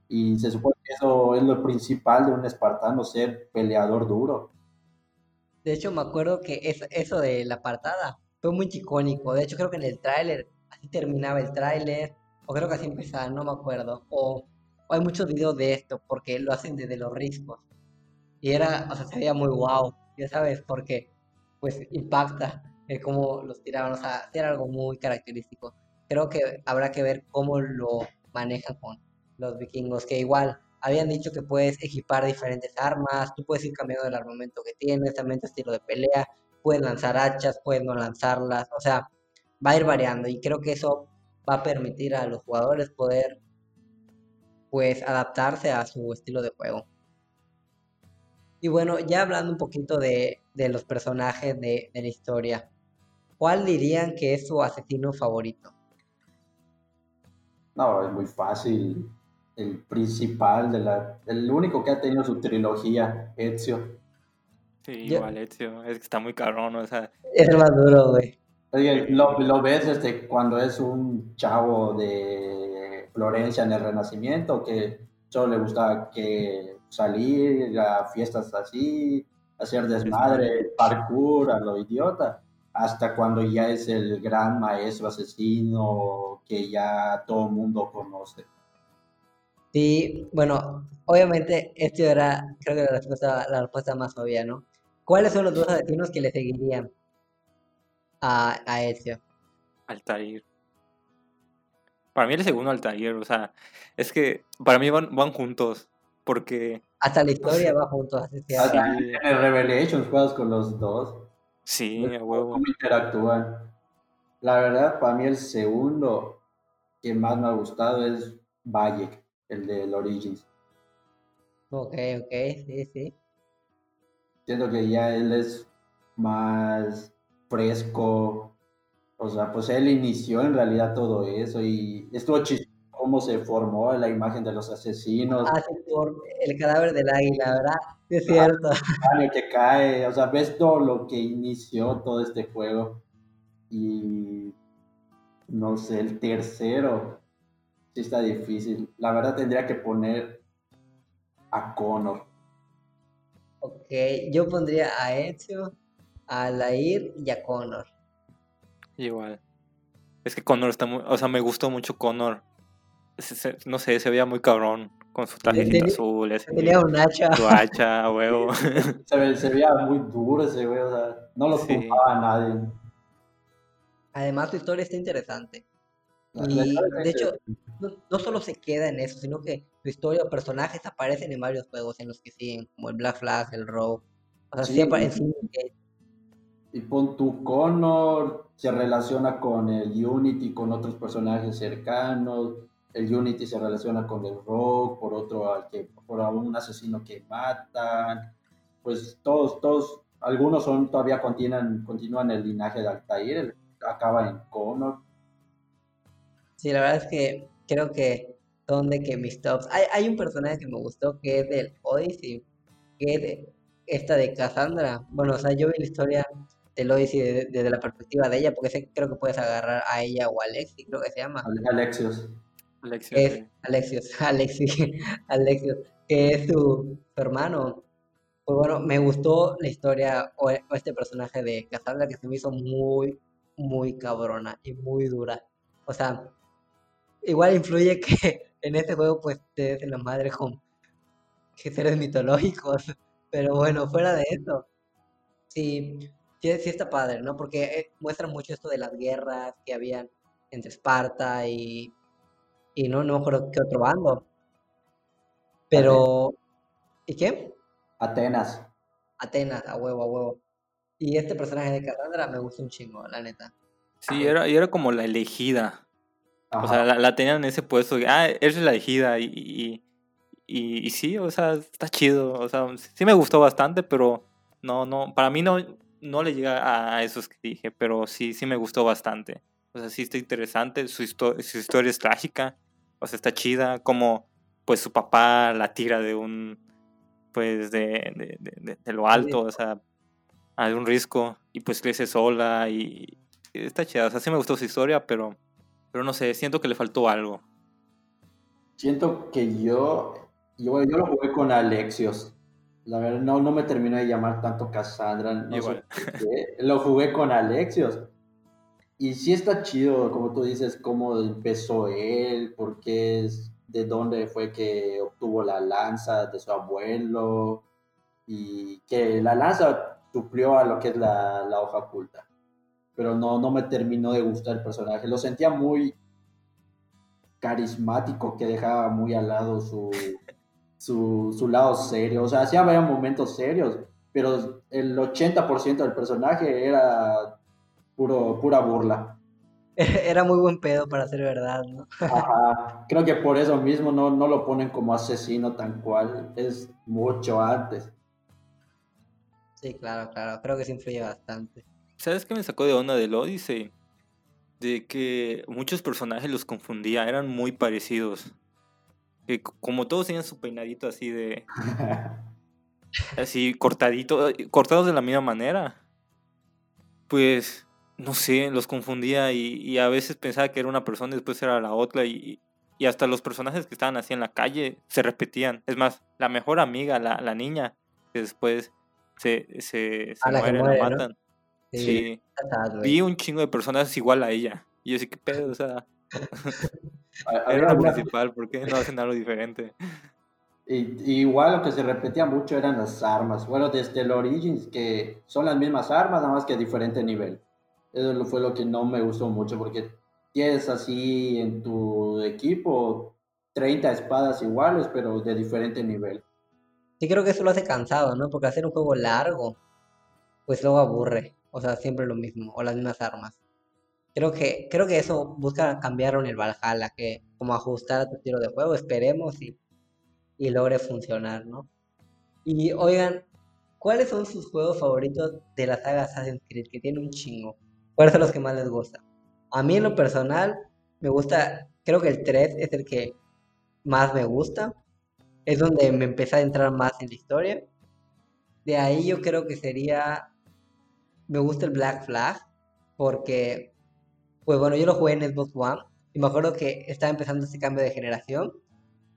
Y se supone que eso es lo principal de un espartano, ser peleador duro. De hecho, me acuerdo que eso, de la patada fue muy icónico. De hecho, creo que en el tráiler, así terminaba el tráiler, o creo que así empezaba, no me acuerdo. O, o, hay muchos videos de esto, porque lo hacen desde los riscos. Y era, o sea, se veía muy guau, ya sabes, porque pues impacta el cómo los tiraban, o sea, era algo muy característico. Creo que habrá que ver cómo lo manejan con los vikingos, que igual habían dicho que puedes equipar diferentes armas, tú puedes ir cambiando el armamento que tienes, también tu estilo de pelea, puedes lanzar hachas, puedes no lanzarlas, o sea, va a ir variando y creo que eso va a permitir a los jugadores poder pues adaptarse a su estilo de juego. Y bueno, ya hablando un poquito de, los personajes de, la historia, ¿cuál dirían que es su asesino favorito? No, es muy fácil. El principal, de la, el único que ha tenido su trilogía, Ezio. Sí, igual Ezio, es que está muy cabrón, o sea... Es el más duro, güey. Lo, lo, ves cuando es un chavo de Florencia en el Renacimiento que solo le gustaba que salir a fiestas así, hacer desmadre, parkour a lo idiota, hasta cuando ya es el gran maestro asesino que ya todo el mundo conoce. Sí, bueno, obviamente esto era, creo que la respuesta, la respuesta más obvia, ¿no? ¿Cuáles son los dos asesinos que le seguirían a, a Ezio? Altair. Para mí el segundo Altair, o sea, es que para mí van, van juntos porque... Hasta la historia va juntos. Hasta en el Revelations juegas con los dos. Sí, a huevo. ¿Cómo interactúan? La verdad, para mí el segundo que más me ha gustado es Bayek, el del Origins. Ok, ok, sí, sí. Siento que ya él es más fresco. O sea, pues él inició en realidad todo eso y estuvo chistoso cómo se formó la imagen de los asesinos. Ah, por el cadáver del águila, ¿verdad? Es cierto. El que cae, o sea, ves todo lo que inició todo este juego. Y no sé, el tercero sí está difícil. La verdad tendría que poner a Connor. Ok, yo pondría a Ezio, a Lair y a Connor. Igual. Es que Connor está muy. O sea, me gustó mucho Connor no sé, se veía muy cabrón con su trajecito azul. Ese, tenía un hacha. Su hacha, huevo. se, veía muy duro ese güey, o sea, no lo sí. a nadie. Además, tu historia está interesante. Y de hecho, no, solo se queda en eso, sino que tu historia o personajes aparecen en varios juegos en los que siguen, como el Black Flag, el Rogue. O sea, sí, aparecen. Y pon tu Connor, se relaciona con el Unity, con otros personajes cercanos el Unity se relaciona con el Rogue, por otro al que, por un asesino que matan, pues todos, todos, algunos son todavía continúan, continúan el linaje de Altair, acaba en Connor. Sí, la verdad es que creo que son de que mis tops. Hay, hay un personaje que me gustó que es del Odyssey, que es de- esta de Cassandra. Bueno, o sea, yo vi la historia del Odyssey de- desde la perspectiva de ella, porque sé, creo que puedes agarrar a ella o a Alexi, creo que se llama. Ale- Alexios. Alexio, Es sí. Alexios, Alexi, Alexios, que es su, su hermano. Pues bueno, me gustó la historia o, o este personaje de Cassandra que se me hizo muy, muy cabrona y muy dura. O sea, igual influye que en este juego pues te des en la madre con que seres mitológicos. Pero bueno, fuera de eso, sí, sí, sí está padre, ¿no? Porque eh, muestra mucho esto de las guerras que habían entre Esparta y, y no, no me acuerdo qué otro bando. Pero, ¿y qué? Atenas. Atenas, a huevo, a huevo. Y este personaje de Cassandra me gusta un chingo, la neta. Sí, era, y era como la elegida. O sea, la, la tenían en ese puesto. de, Ah, eres la elegida. Y, y, y, y sí, o sea, está chido. O sea, sí me gustó bastante, pero no, no, para mí no, no le llega a, esos que dije, pero sí, sí me gustó bastante. O sea, sí está interesante. Su, histo- su historia es trágica. O sea, está chida. Como, pues, su papá la tira de un, pues, de, de, de- de- de lo alto, o sea, a un risco. Y pues crece sola y y está chida. O sea, sí me gustó su historia, pero, pero no sé, siento que le faltó algo. Siento que yo, yo, yo lo jugué con Alexios. La verdad, no, no me terminó de llamar tanto Cassandra. No sé. Lo jugué con Alexios. Y sí está chido, como tú dices, cómo empezó él, por qué es, de dónde fue que obtuvo la lanza de su abuelo, y que la lanza suplió a lo que es la, la hoja oculta. Pero no, no me terminó de gustar el personaje. Lo sentía muy carismático, que dejaba muy al lado su, su, su lado serio. O sea, sí había momentos serios, pero el 80% del personaje era puro, pura burla. Era muy buen pedo para ser verdad, ¿no? Ajá. Creo que por eso mismo no, no lo ponen como asesino tan cual, es mucho antes. Sí, claro, claro. Creo que sí influye bastante. ¿Sabes qué me sacó de onda del Odyssey? De que muchos personajes los confundía, eran muy parecidos. Que como todos tenían su peinadito así de. así cortadito, eh, cortados de la misma manera. Pues, no sé, los confundía y, y a veces pensaba que era una persona y después era la otra. Y, y hasta los personajes que estaban así en la calle se repetían. Es más, la mejor amiga, la, la niña, que después se, se, se Ah, la muere, la muere, ¿no? matan. Sí, Sí. güey. Vi un chingo de personas igual a ella. Y yo sí, ¿qué pedo? O sea, era la una- principal, ¿por qué no hacen algo diferente? Y, y igual lo que se repetía mucho eran las armas. Bueno, desde el Origins, que son las mismas armas, nada más que a diferente nivel. Eso lo- fue lo que no me gustó mucho, porque tienes así en tu equipo 30 espadas iguales, pero de diferente nivel. Sí, creo que eso lo hace cansado, ¿no? Porque hacer un juego largo, pues luego aburre. O sea, siempre lo mismo, o las mismas armas. Creo que, creo que eso busca cambiarlo en el Valhalla, que como ajustar a tu estilo de juego, esperemos y, y logre funcionar, ¿no? Y oigan, ¿cuáles son sus juegos favoritos de la saga Assassin's Creed? Que tiene un chingo. ¿Cuáles son los que más les gusta? A mí en lo personal, me gusta, creo que el 3 es el que más me gusta. Es donde me empecé a entrar más en la historia. De ahí yo creo que sería, me gusta el Black Flag, porque, pues bueno, yo lo jugué en Xbox One y me acuerdo que estaba empezando este cambio de generación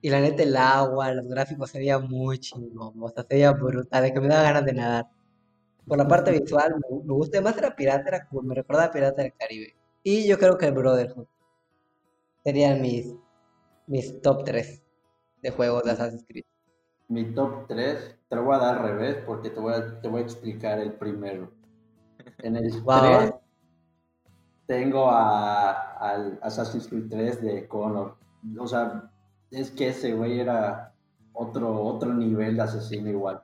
y la neta el agua, los gráficos se veían muy chingón, o sea, se veía brutal, de que me daba ganas de nadar. Por la parte visual me, me gusta, además era pirata, era cool, me recordaba Pirata del Caribe. Y yo creo que el Brotherhood serían mis, mis top 3 de juegos de Assassin's Creed. Mi top 3, te lo voy a dar al revés porque te voy a, te voy a explicar el primero. En el Wow. 3 tengo a, al Assassin's Creed 3 de Connor. O sea, es que ese güey era otro, otro nivel de asesino igual.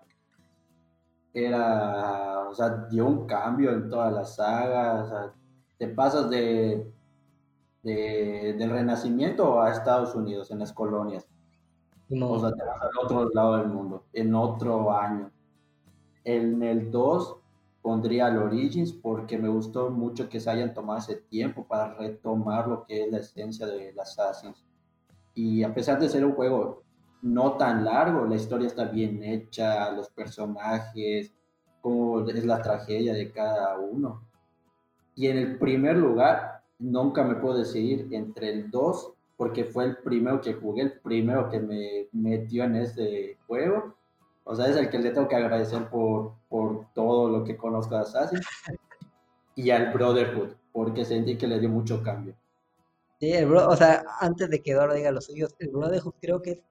Era, o sea, dio un cambio en toda la saga. O sea, te pasas de, de- del Renacimiento a Estados Unidos, en las colonias. Simón. O sea, te vas al otro lado del mundo, en otro año. En el 2 pondría el Origins porque me gustó mucho que se hayan tomado ese tiempo para retomar lo que es la esencia de Assassin's. Y a pesar de ser un juego no tan largo, la historia está bien hecha, los personajes, cómo es la tragedia de cada uno. Y en el primer lugar, nunca me puedo decidir entre el 2, porque fue el primero que jugué, el primero que me metió en este juego. O sea, es el que le tengo que agradecer por, por todo lo que conozco de Assassin's. Y al Brotherhood, porque sentí que le dio mucho cambio. Sí, el bro, o sea, antes de que Eduardo diga los suyos, el Brotherhood creo que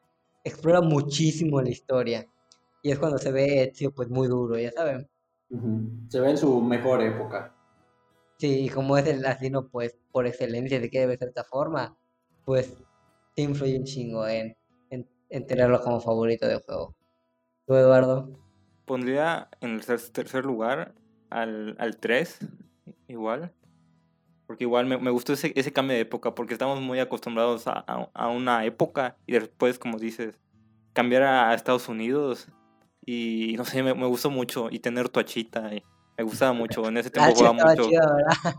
explora muchísimo la historia. Y es cuando se ve Ezio pues muy duro, ya saben. Se ve en su mejor época. Sí, y como es el asino pues por excelencia de que debe ser de esta forma, pues influye un chingo en, en, tenerlo como favorito del juego. ¿Tú, Eduardo? Pondría en el tercer lugar al, al 3, igual. Porque igual me, me gustó ese, ese, cambio de época, porque estamos muy acostumbrados a, a, una época y después, como dices, cambiar a, Estados Unidos. Y no sé, me, me gustó mucho. Y tener tu achita. Y, me gustaba mucho, en ese tiempo jugaba mucho.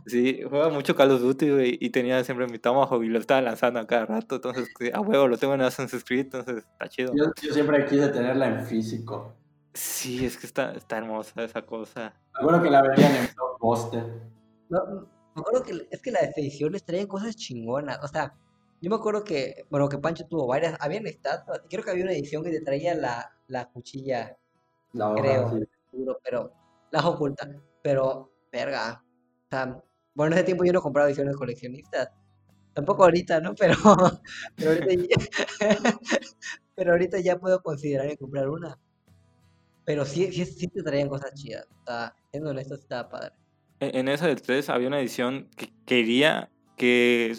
sí, jugaba mucho Call of Duty, y tenía siempre mi Tomahawk y lo estaba lanzando a cada rato. Entonces, a huevo, lo tengo en Assassin's Creed, entonces está chido. Yo, siempre quise tenerla en físico. Sí, es que está, está hermosa esa cosa. Me acuerdo que la veían en poster. No, me acuerdo que es que las ediciones traían cosas chingonas. O sea, yo me acuerdo que, bueno, que Pancho tuvo varias, habían estatuas. Creo que había una edición que te traía la, la cuchilla. La creo, seguro, pero las ocultas. Pero, verga. O sea, bueno, en ese tiempo yo no compraba ediciones coleccionistas. Tampoco ahorita, ¿no? Pero, pero, ahorita, ya, pero ahorita ya puedo considerar en comprar una. Pero sí, sí, sí te traían cosas chidas. O sea, siendo honesto, estaba padre. En esa del 3 había una edición que quería que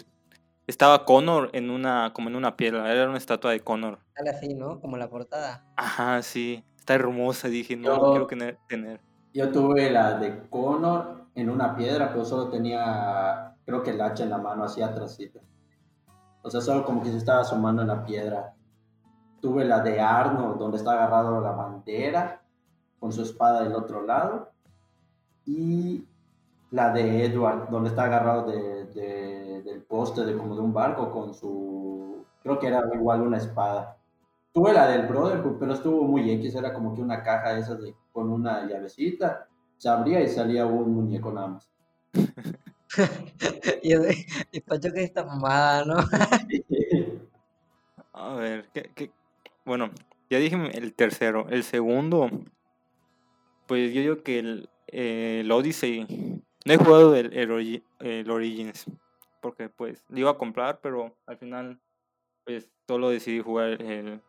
estaba Connor en una, como en una piedra, era una estatua de Connor. Así, ¿no? Como la portada. Ajá, sí. Está hermosa, dije, no, quiero tener. Yo tuve la de Connor en una piedra, pero solo tenía, creo que el hacha en la mano, así atrásito. O sea, solo como que se estaba asomando en la piedra. Tuve la de Arno, donde está agarrado la bandera, con su espada del otro lado. Y la de Edward, donde está agarrado de, del poste de como de un barco con su, creo que era igual una espada. Tuve la del Brotherhood, pero estuvo muy X, era como que una caja de esas de con una llavecita, se abría y salía un muñeco nada más. y, y Pancho que esta mamada, ¿no? A ver, ¿qué, bueno, ya dije el tercero. El segundo, pues yo digo que el, el Odyssey. No he jugado el, Origins, porque pues lo iba a comprar, pero al final pues solo decidí jugar el,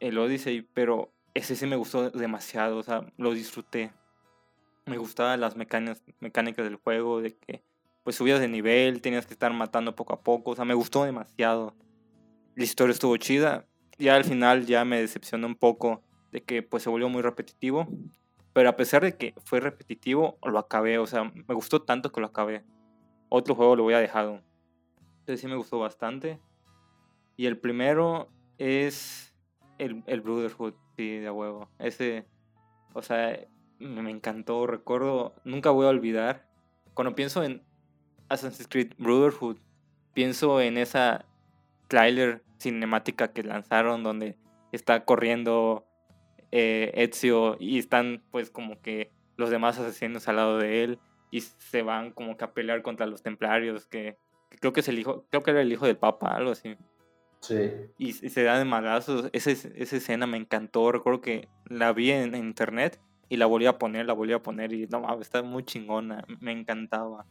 el Odyssey, pero ese sí me gustó demasiado, o sea, lo disfruté. Me gustaban las mecánicas, mecánicas del juego, de que pues subías de nivel, tenías que estar matando poco a poco, o sea, me gustó demasiado. La historia estuvo chida, ya al final ya me decepcionó un poco de que pues se volvió muy repetitivo, pero a pesar de que fue repetitivo, lo acabé, o sea, me gustó tanto que lo acabé. Otro juego lo voy a dejado. Entonces sí me gustó bastante. Y el primero es el, el Brotherhood. Sí, de huevo. Ese, o sea, me encantó. Recuerdo, nunca voy a olvidar. Cuando pienso en Assassin's Creed Brotherhood, pienso en esa trailer cinemática que lanzaron donde está corriendo eh, Ezio y están pues como que los demás asesinos al lado de él y se van como que a pelear contra los templarios que, que creo que es el hijo, creo que era el hijo del papa, algo así. Y, se da de malazos. Esa, esa escena me encantó. Recuerdo que la vi en, internet y la volví a poner, la volví a poner y no, está muy chingona. Me encantaba.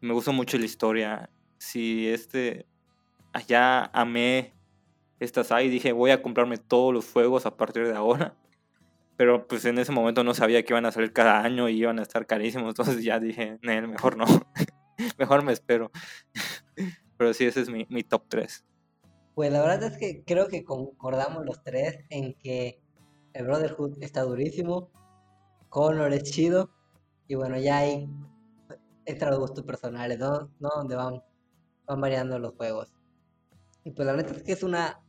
Me gustó mucho la historia. Si este, allá amé estas ahí, dije voy a comprarme todos los fuegos a partir de ahora. Pero pues en ese momento no sabía que iban a salir cada año y iban a estar carísimos. Entonces ya dije, mejor no. mejor me espero. Pero sí, ese es mi, mi top 3. Pues la verdad es que creo que concordamos los tres en que el Brotherhood está durísimo, Connor es chido, y bueno, ya hay extra gustos personales, ¿no? ¿no? Donde van, van variando los juegos. Y pues la verdad es que es una,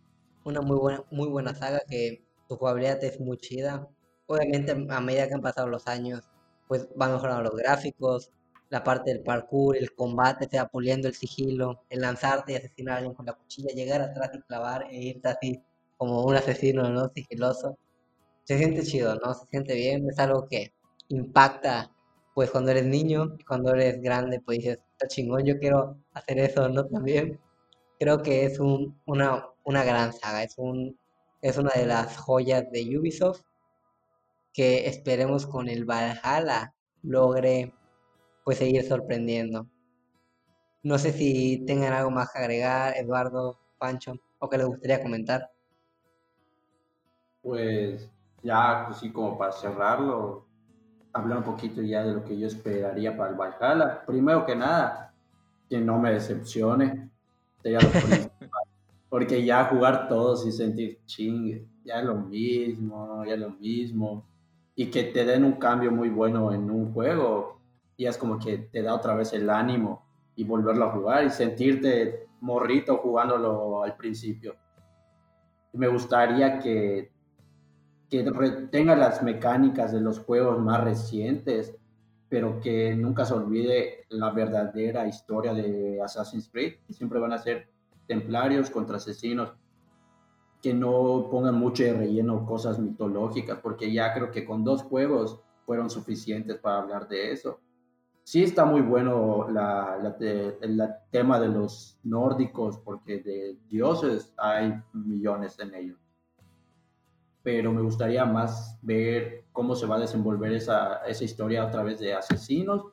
una muy buena, muy buena saga que su jugabilidad es muy chida. Obviamente a medida que han pasado los años, pues van mejorando los gráficos, la parte del parkour, el combate, te va puliendo el sigilo, el lanzarte y asesinar a alguien con la cuchilla, llegar atrás y clavar e irte así como un asesino, ¿no? Sigiloso. Se siente chido, ¿no? Se siente bien, es algo que impacta, pues cuando eres niño y cuando eres grande, pues dices, está chingón, yo quiero hacer eso, ¿no? También creo que es un, una, una gran saga, es, un, es una de las joyas de Ubisoft que esperemos con el Valhalla logre pues seguir sorprendiendo. No sé si tengan algo más que agregar, Eduardo, Pancho, o que les gustaría comentar. Pues ya, así como para cerrarlo, hablar un poquito ya de lo que yo esperaría para el Valhalla. Primero que nada, que no me decepcione. Porque ya jugar todos y sentir chingue, ya lo mismo, ya lo mismo. Y que te den un cambio muy bueno en un juego, y es como que te da otra vez el ánimo y volverlo a jugar y sentirte morrito jugándolo al principio. Me gustaría que, que tenga las mecánicas de los juegos más recientes, pero que nunca se olvide la verdadera historia de Assassin's Creed, que siempre van a ser templarios contra asesinos, que no pongan mucho de relleno cosas mitológicas, porque ya creo que con dos juegos fueron suficientes para hablar de eso sí está muy bueno el tema de los nórdicos, porque de dioses hay millones en ellos. Pero me gustaría más ver cómo se va a desenvolver esa historia a través de asesinos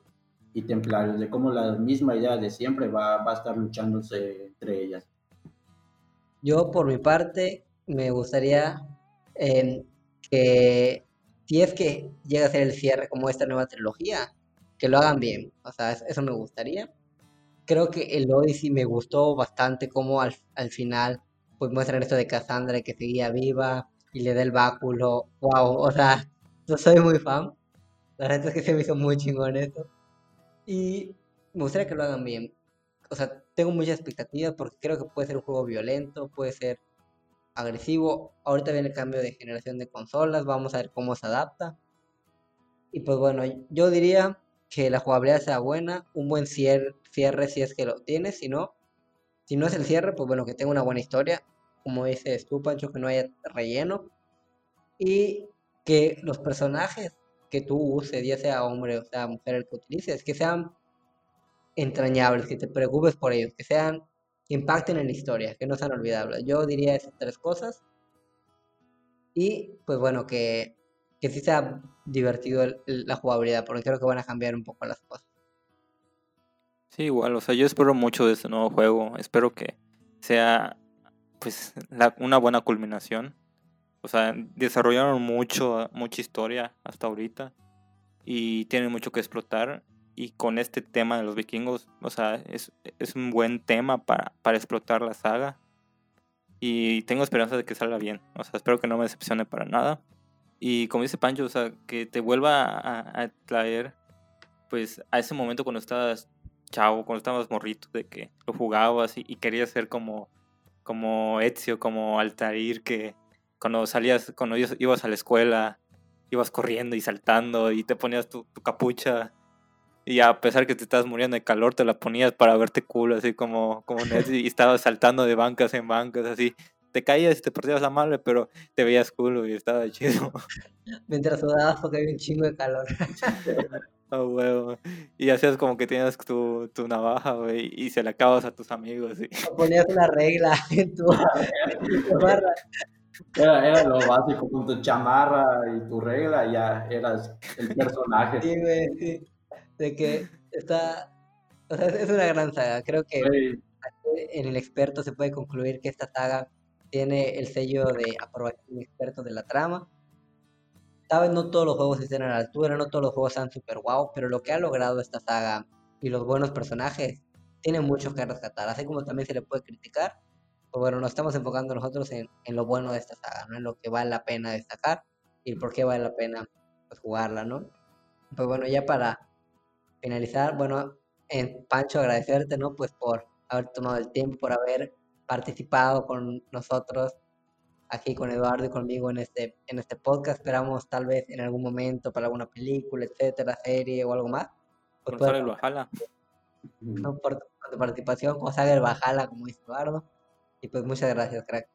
y templarios, de cómo la misma idea de siempre va, va a estar luchándose entre ellas. Yo, por mi parte, me gustaría eh, que si es que llega a ser el cierre como esta nueva trilogía, que lo hagan bien. O sea, eso me gustaría. Creo que el Odyssey me gustó bastante como al, al final pues muestran esto de Cassandra que seguía viva y le da el báculo. Wow, o sea, yo soy muy fan. La verdad es que se me hizo muy chingón eso. Y me gustaría que lo hagan bien. O sea, tengo muchas expectativas porque creo que puede ser un juego violento, puede ser agresivo. Ahorita viene el cambio de generación de consolas, vamos a ver cómo se adapta. Y pues bueno, yo diría que la jugabilidad sea buena, un buen cierre, si es que lo tiene, si no, si no es el cierre, pues bueno, que tenga una buena historia, como dices tú, Pancho, que no haya relleno, y que los personajes que tú uses, ya sea hombre o sea mujer el que utilices, que sean entrañables, que te preocupes por ellos, que sean, que impacten en la historia, que no sean olvidables. Yo diría esas tres cosas. Y pues bueno, que que sí sea divertido la jugabilidad, porque creo que van a cambiar un poco las cosas. Sí, igual, o sea, yo espero mucho de este nuevo juego, espero que sea pues una buena culminación. O sea, desarrollaron mucho, mucha historia hasta ahorita y tienen mucho que explotar. Y con este tema de los vikingos, o sea, es, es un buen tema para, para explotar la saga. Y tengo esperanza de que salga bien. O sea, espero que no me decepcione para nada. Y como dice Pancho, o sea, que te vuelva a, traer, pues, a ese momento cuando estabas chavo, cuando estabas morrito, de que lo jugabas y, querías ser como, como Ezio, como Altair, que cuando salías, cuando ibas a la escuela, ibas corriendo y saltando y te ponías tu, capucha y a pesar que te estabas muriendo de calor, te la ponías para verte cool, así como, como Ezio, y estabas saltando de bancas en bancas, así te caías y te perdías la madre, pero te veías culo y estaba chido. Mientras sudabas porque había un chingo de calor. Oh, huevo. Y hacías como que tienes tu, tu navaja, güey, y se la acabas a tus amigos. Ponías una regla en tu, chamarra. Era, era, lo básico, con tu chamarra y tu regla, ya eras el personaje. Sí, güey, sí. De que está. O sea, es una gran saga. Creo que en el experto se puede concluir que esta saga tiene el sello de aprobación experto de la trama. Tal vez no todos los juegos estén a la altura, no todos los juegos sean super wow, pero lo que ha logrado esta saga y los buenos personajes tiene mucho que rescatar, así como también se le puede criticar. Pues bueno, nos estamos enfocando nosotros en, en, lo bueno de esta saga, ¿no? En lo que vale la pena destacar y por qué vale la pena pues, jugarla, ¿no? Pues bueno, ya para finalizar, bueno, en Pancho agradecerte, ¿no? Pues por haber tomado el tiempo, por haber participado con nosotros aquí con Eduardo y conmigo en este, en este podcast. Esperamos tal vez en algún momento para alguna película, etcétera, serie o algo más. Pues por el Bajala. Por, tu participación con Sager Bajala, como dice Eduardo. Y pues muchas gracias, crack.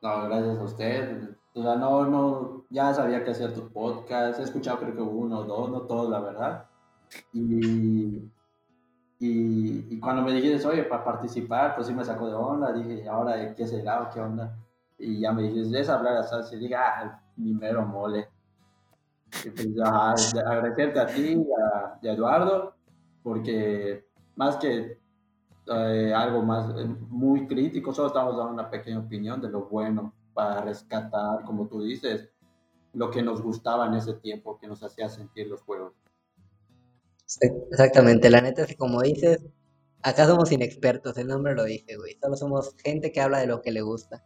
No, gracias a usted. O sea, no, no, ya sabía que hacer tu podcast. He escuchado creo que uno o dos, no todos, la verdad. Y, y, cuando me dijiste, oye, para participar, pues sí me sacó de onda. Dije, ¿ahora qué será o qué onda? Y ya me dijiste, es hablar a salsa. Y dije, ah, mi mero mole. Y pues, agradecerte a ti y a, Eduardo, porque más que eh, algo más eh, muy crítico, solo estamos dando una pequeña opinión de lo bueno para rescatar, como tú dices, lo que nos gustaba en ese tiempo, que nos hacía sentir los juegos. Exactamente, la neta es que como dices, acá somos inexpertos, el nombre lo dice, güey, solo somos gente que habla de lo que le gusta.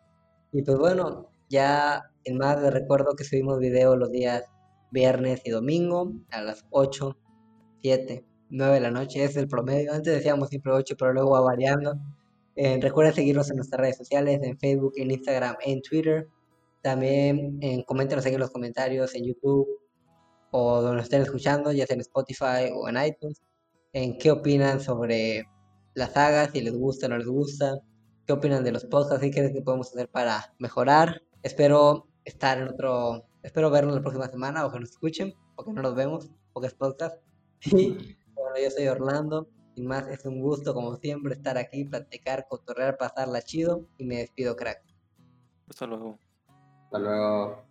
Y pues bueno, ya en más de recuerdo que subimos video los días viernes y domingo a las 8, 7, 9 de la noche, es el promedio. Antes decíamos siempre 8, pero luego va variando. Eh, recuerden seguirnos en nuestras redes sociales, en Facebook, en Instagram, en Twitter. También en, coméntenos en los comentarios en YouTube o donde estén escuchando, ya sea en Spotify o en iTunes, en qué opinan sobre la saga, si les gusta o no les gusta, qué opinan de los podcasts qué es que podemos hacer para mejorar. Espero estar en otro, espero vernos la próxima semana o que nos escuchen, o que no nos vemos, porque es podcast. Yo soy Orlando. Sin más, es un gusto, como siempre, estar aquí, platicar, cotorrear, pasarla chido. Y me despido, crack. Hasta luego. Hasta luego.